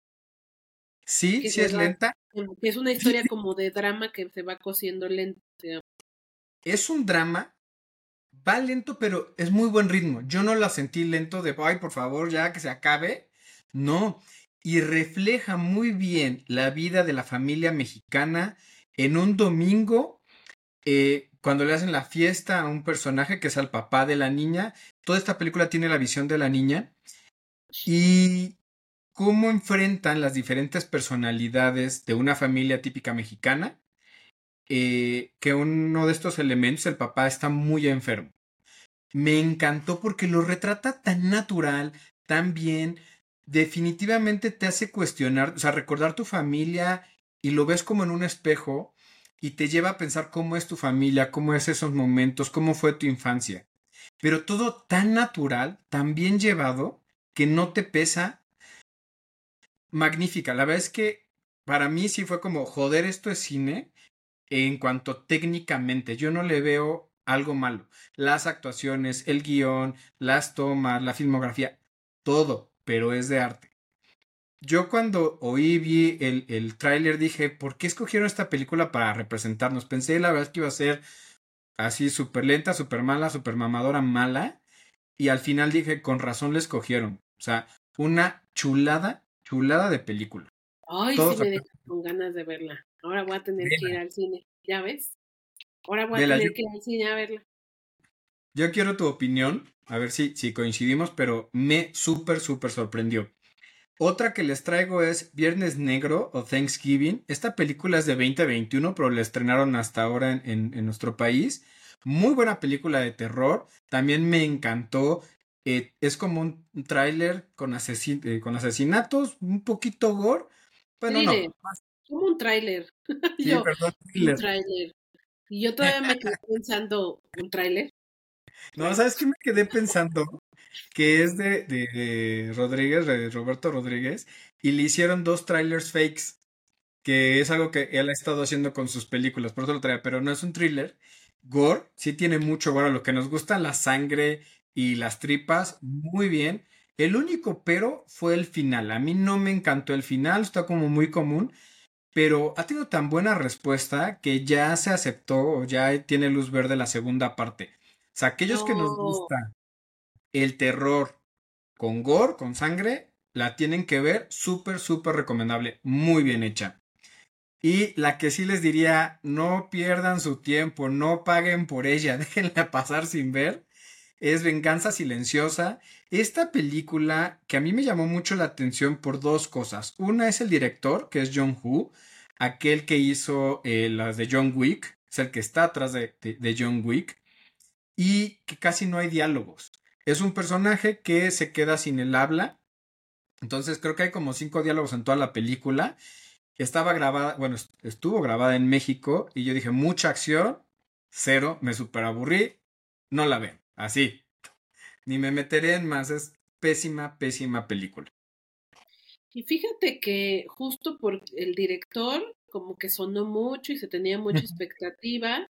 D: Sí, sí es lenta.
C: Es una historia como de drama que se va cosiendo lento.
D: Es un drama, va lento, pero es muy buen ritmo. Yo no la sentí lento de, ay, por favor, ya que se acabe. No, y refleja muy bien la vida de la familia mexicana en un domingo, eh, cuando le hacen la fiesta a un personaje que es al papá de la niña. Toda esta película tiene la visión de la niña y cómo enfrentan las diferentes personalidades de una familia típica mexicana eh, que uno de estos elementos, el papá, está muy enfermo. Me encantó porque lo retrata tan natural, tan bien, definitivamente te hace cuestionar, o sea, recordar tu familia y lo ves como en un espejo y te lleva a pensar cómo es tu familia, cómo es esos momentos, cómo fue tu infancia. Pero todo tan natural, tan bien llevado, que no te pesa. Magnífica. La verdad es que para mí sí fue como, joder, esto es cine en cuanto técnicamente. Yo no le veo algo malo. Las actuaciones, el guion, las tomas, la filmografía, todo, pero es de arte. Yo cuando oí, vi el, el tráiler dije, ¿por qué escogieron esta película para representarnos? Pensé la verdad que iba a ser así súper lenta, súper mala, súper mamadora mala. Y al final dije, con razón le escogieron. O sea, una chulada, chulada de película.
C: Ay,
D: Todos
C: sí me dejas con ganas de verla. Ahora voy a tener que ir al cine, ¿ya ves? Ahora voy a
D: Vela,
C: tener
D: yo-
C: que ir al cine a verla.
D: Yo quiero tu opinión, a ver si, si coincidimos, pero me súper, súper sorprendió. Otra que les traigo es Viernes Negro o Thanksgiving. Esta película es de 2021, pero la estrenaron hasta ahora en, en- en nuestro país. Muy buena película de terror. También me encantó. Eh, es como un tráiler con, asesin- eh, con asesinatos, un poquito gore. Bueno, no.
C: Thriller. Como un tráiler.
D: Sí,
C: yo,
D: perdón,
C: un tráiler. Y yo todavía me quedé pensando, ¿un tráiler?
D: No, ¿sabes qué me quedé pensando? Que es de, de, de Rodríguez, de Roberto Rodríguez, y le hicieron dos trailers fakes, que es algo que él ha estado haciendo con sus películas, por eso lo traía, pero no es un thriller. Gore, sí tiene mucho gore, lo que nos gusta la sangre y las tripas, muy bien. El único pero fue el final. A mí no me encantó el final, está como muy común, pero ha tenido tan buena respuesta que ya se aceptó o ya tiene luz verde la segunda parte. O sea, aquellos que nos
C: No.
D: gusta el terror con gore, con sangre, la tienen que ver. Súper, súper recomendable. Muy bien hecha. Y la que sí les diría, no pierdan su tiempo, no paguen por ella, déjenla pasar sin ver, es Venganza Silenciosa. Esta película que a mí me llamó mucho la atención por dos cosas. Una es el director, que es John Woo, aquel que hizo eh, las de John Wick, es el que está atrás de, de- John Wick, y que casi no hay diálogos. Es un personaje que se queda sin el habla. Entonces creo que hay como cinco diálogos en toda la película. Estaba grabada, bueno, est- estuvo grabada en México y yo dije, mucha acción, cero, me super aburrí, no la ven, así. Ni me meteré en más, es pésima, pésima película.
C: Y fíjate que justo por el director, como que sonó mucho y se tenía mucha expectativa,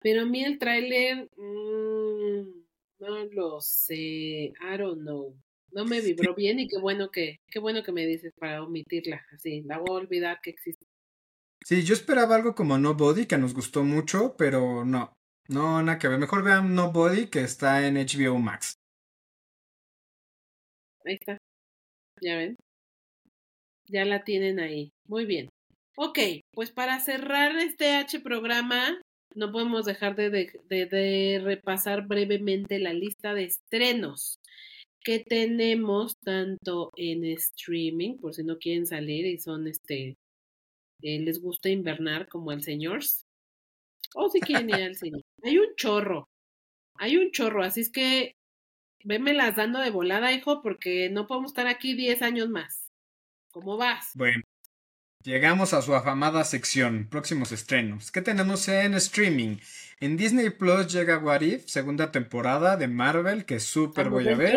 C: pero a mí el tráiler, mm, no lo sé, I don't know. No me vibró bien y qué bueno que, qué bueno que me dices para omitirla, así, la voy a olvidar que existe.
D: Sí, yo esperaba algo como Nobody, que nos gustó mucho, pero no, no, nada que ver. Mejor vean Nobody, que está en HBO Max.
C: Ahí está. Ya ven. Ya la tienen ahí. Muy bien. Ok, pues para cerrar este H programa, no podemos dejar de, de- de- repasar brevemente la lista de estrenos que tenemos tanto en streaming, por si no quieren salir y son este, eh, les gusta invernar como el señors, o si quieren ir al cine. Hay un chorro, hay un chorro, así es que vémelas dando de volada, hijo, porque no podemos estar aquí 10 años más. ¿Cómo vas?
D: Bueno, llegamos a su afamada sección, próximos estrenos. ¿Qué tenemos en streaming? En Disney Plus llega What If, segunda temporada de Marvel, que súper
C: ¿Estamos
D: voy a ver.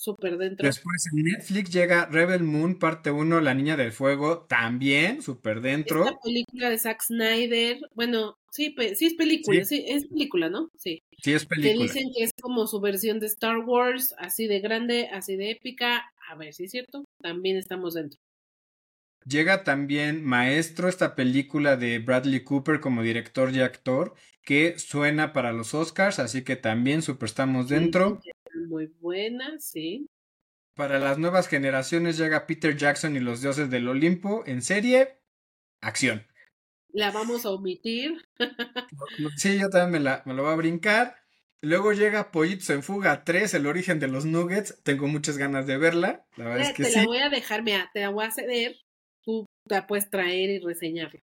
C: Súper dentro.
D: Después en Netflix llega Rebel Moon, parte 1, La Niña del Fuego, también súper dentro.
C: Esta película de Zack Snyder, bueno, sí, sí es película,
D: Sí.
C: sí, es película, ¿no? Sí.
D: Sí, es
C: Que
D: película.
C: dicen que es como su versión de Star Wars, así de grande, así de épica. A ver si es cierto. También estamos dentro.
D: Llega también Maestro, esta película de Bradley Cooper como director y actor, que suena para los Oscars, así que también súper estamos dentro.
C: Muy buena, sí.
D: Para las nuevas generaciones llega Peter Jackson y los dioses del Olimpo en serie. Acción.
C: La vamos a omitir.
D: Sí, yo también me la, me lo voy a brincar. Luego llega Pollitos en Fuga 3, el origen de los Nuggets. Tengo muchas ganas de verla. La verdad es que
C: te
D: sí.
C: la voy a dejar, mira, te la voy a ceder. La puedes traer y reseñarla.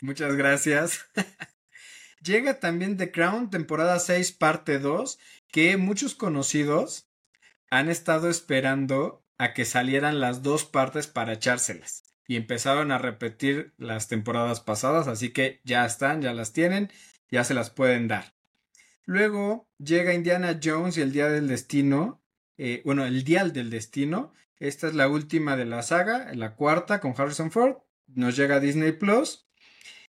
D: Muchas gracias. Llega también The Crown, temporada 6, parte 2, que muchos conocidos han estado esperando a que salieran las dos partes para echárselas. Y empezaron a repetir las temporadas pasadas, así que ya están, ya las tienen, ya se las pueden dar. Luego llega Indiana Jones y el Día del Destino, eh, bueno, el Dial del Destino. Esta es la última de la saga, la cuarta con Harrison Ford. Nos llega a Disney Plus.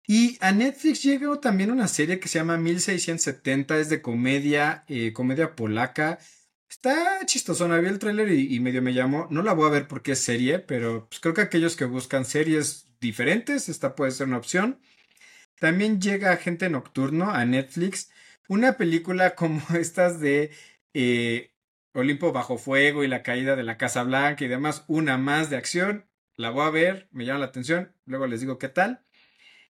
D: Y a Netflix llega también una serie que se llama 1670, es de comedia, eh, comedia polaca. Está chistosona, vi el tráiler y, y medio me llamó. No la voy a ver porque es serie, pero pues creo que aquellos que buscan series diferentes, esta puede ser una opción. También llega Agente Nocturno a Netflix, una película como estas de eh, Olimpo bajo fuego y la caída de la Casa Blanca y demás, una más de acción. La voy a ver, me llama la atención, luego les digo qué tal.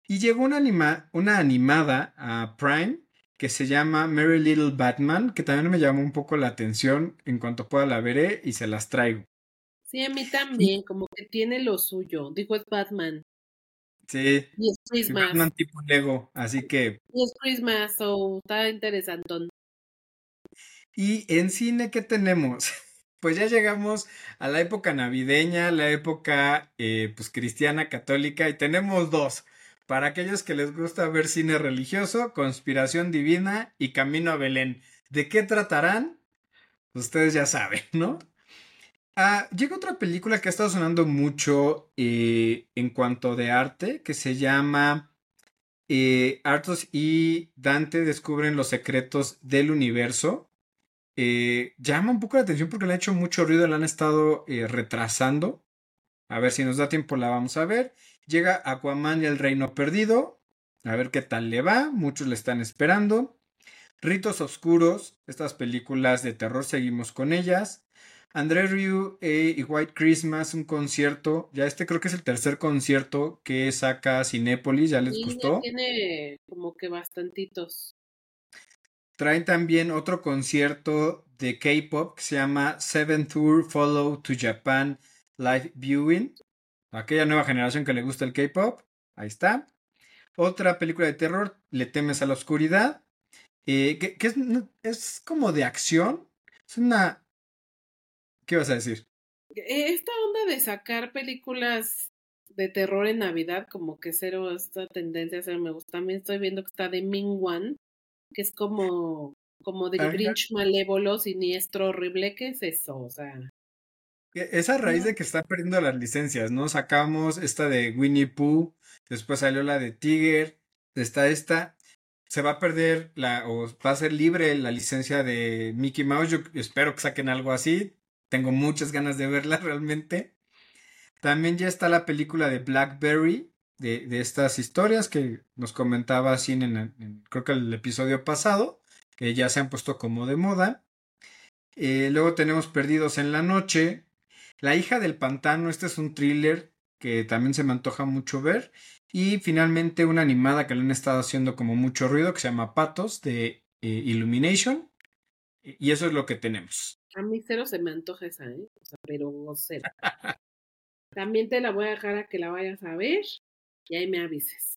D: Y llegó una, anima una animada a Prime que se llama Merry Little Batman, que también me llamó un poco la atención. En cuanto pueda la veré y se las traigo.
C: Sí, a mí también, como que tiene lo suyo. Digo, es Batman.
D: Sí.
C: Y es Christmas.
D: Batman tipo Lego, así que.
C: Y es Christmas, so está interesante.
D: Y en cine, ¿qué tenemos? Pues ya llegamos a la época navideña, la época eh, pues cristiana católica y tenemos dos. Para aquellos que les gusta ver cine religioso, Conspiración Divina y Camino a Belén. ¿De qué tratarán? Ustedes ya saben, ¿no? Ah, llega otra película que ha estado sonando mucho eh, en cuanto de arte, que se llama eh, Artos y Dante descubren los secretos del universo. Eh, llama un poco la atención porque le ha hecho mucho ruido, la han estado eh, retrasando. A ver si nos da tiempo, la vamos a ver. Llega Aquaman y el Reino Perdido. A ver qué tal le va. Muchos le están esperando. Ritos Oscuros. Estas películas de terror seguimos con ellas. André Ryu eh, y White Christmas, un concierto. Ya este creo que es el tercer concierto que saca Cinépolis. ¿Ya les
C: Y
D: gustó?
C: tiene como que bastantitos.
D: Traen también otro concierto de K-pop que se llama Seven Tour Follow to Japan Live Viewing. Aquella nueva generación que le gusta el K-pop. Ahí está. Otra película de terror, Le temes a la oscuridad. eh, que, es, es como de acción. Es una. ¿Qué vas a decir?
C: Eh, Esta onda de sacar películas de terror en Navidad, como que cero, esta tendencia cero me gusta. También estoy viendo que está de Ming Wan, que es como, como de. Grinch malévolo, siniestro, horrible. ¿Qué es eso? O sea,
D: E- Es a raíz de que están perdiendo las licencias, ¿no? Sacamos esta de Winnie Pooh, después salió la de Tiger, está esta. Se va a perder la, o va a ser libre la licencia de Mickey Mouse. Yo espero que saquen algo así. Tengo muchas ganas de verla realmente. También ya está la película de Blackberry, de, de estas historias que nos comentaba Sin en, creo que el episodio pasado, que ya se han puesto como de moda. Eh, luego tenemos Perdidos en la Noche, la hija del pantano, este es un thriller que también se me antoja mucho ver. Y finalmente una animada que le han estado haciendo como mucho ruido que se llama Patos de eh, Illumination. Y eso es lo que tenemos.
C: a mí cero se me antoja esa, ¿eh? O sea, pero cero. También te la voy a dejar a que la vayas a ver y ahí me avises.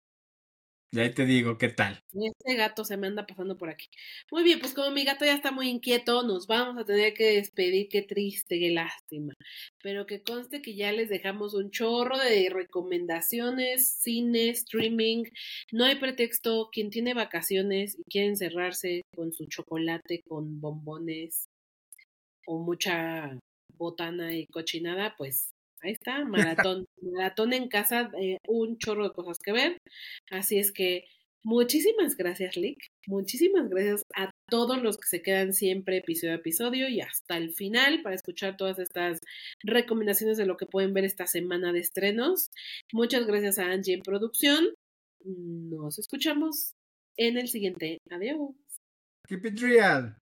D: Y ahí te digo qué tal.
C: Este gato se me anda pasando por aquí. Muy bien, pues como mi gato ya está muy inquieto, nos vamos a tener que despedir. Qué triste, qué lástima. Pero que conste que ya les dejamos un chorro de recomendaciones, cine, streaming. No hay pretexto. Quien tiene vacaciones y quiere encerrarse con su chocolate, con bombones o mucha botana y cochinada, pues ahí está, maratón. maratón en casa, eh, un chorro de cosas que ver. Así es que muchísimas gracias, Lick. Muchísimas gracias a todos los que se quedan siempre episodio a episodio y hasta el final para escuchar todas estas recomendaciones de lo que pueden ver esta semana de estrenos. Muchas gracias a Angie en producción. Nos escuchamos en el siguiente. Adiós.
D: Keep it real.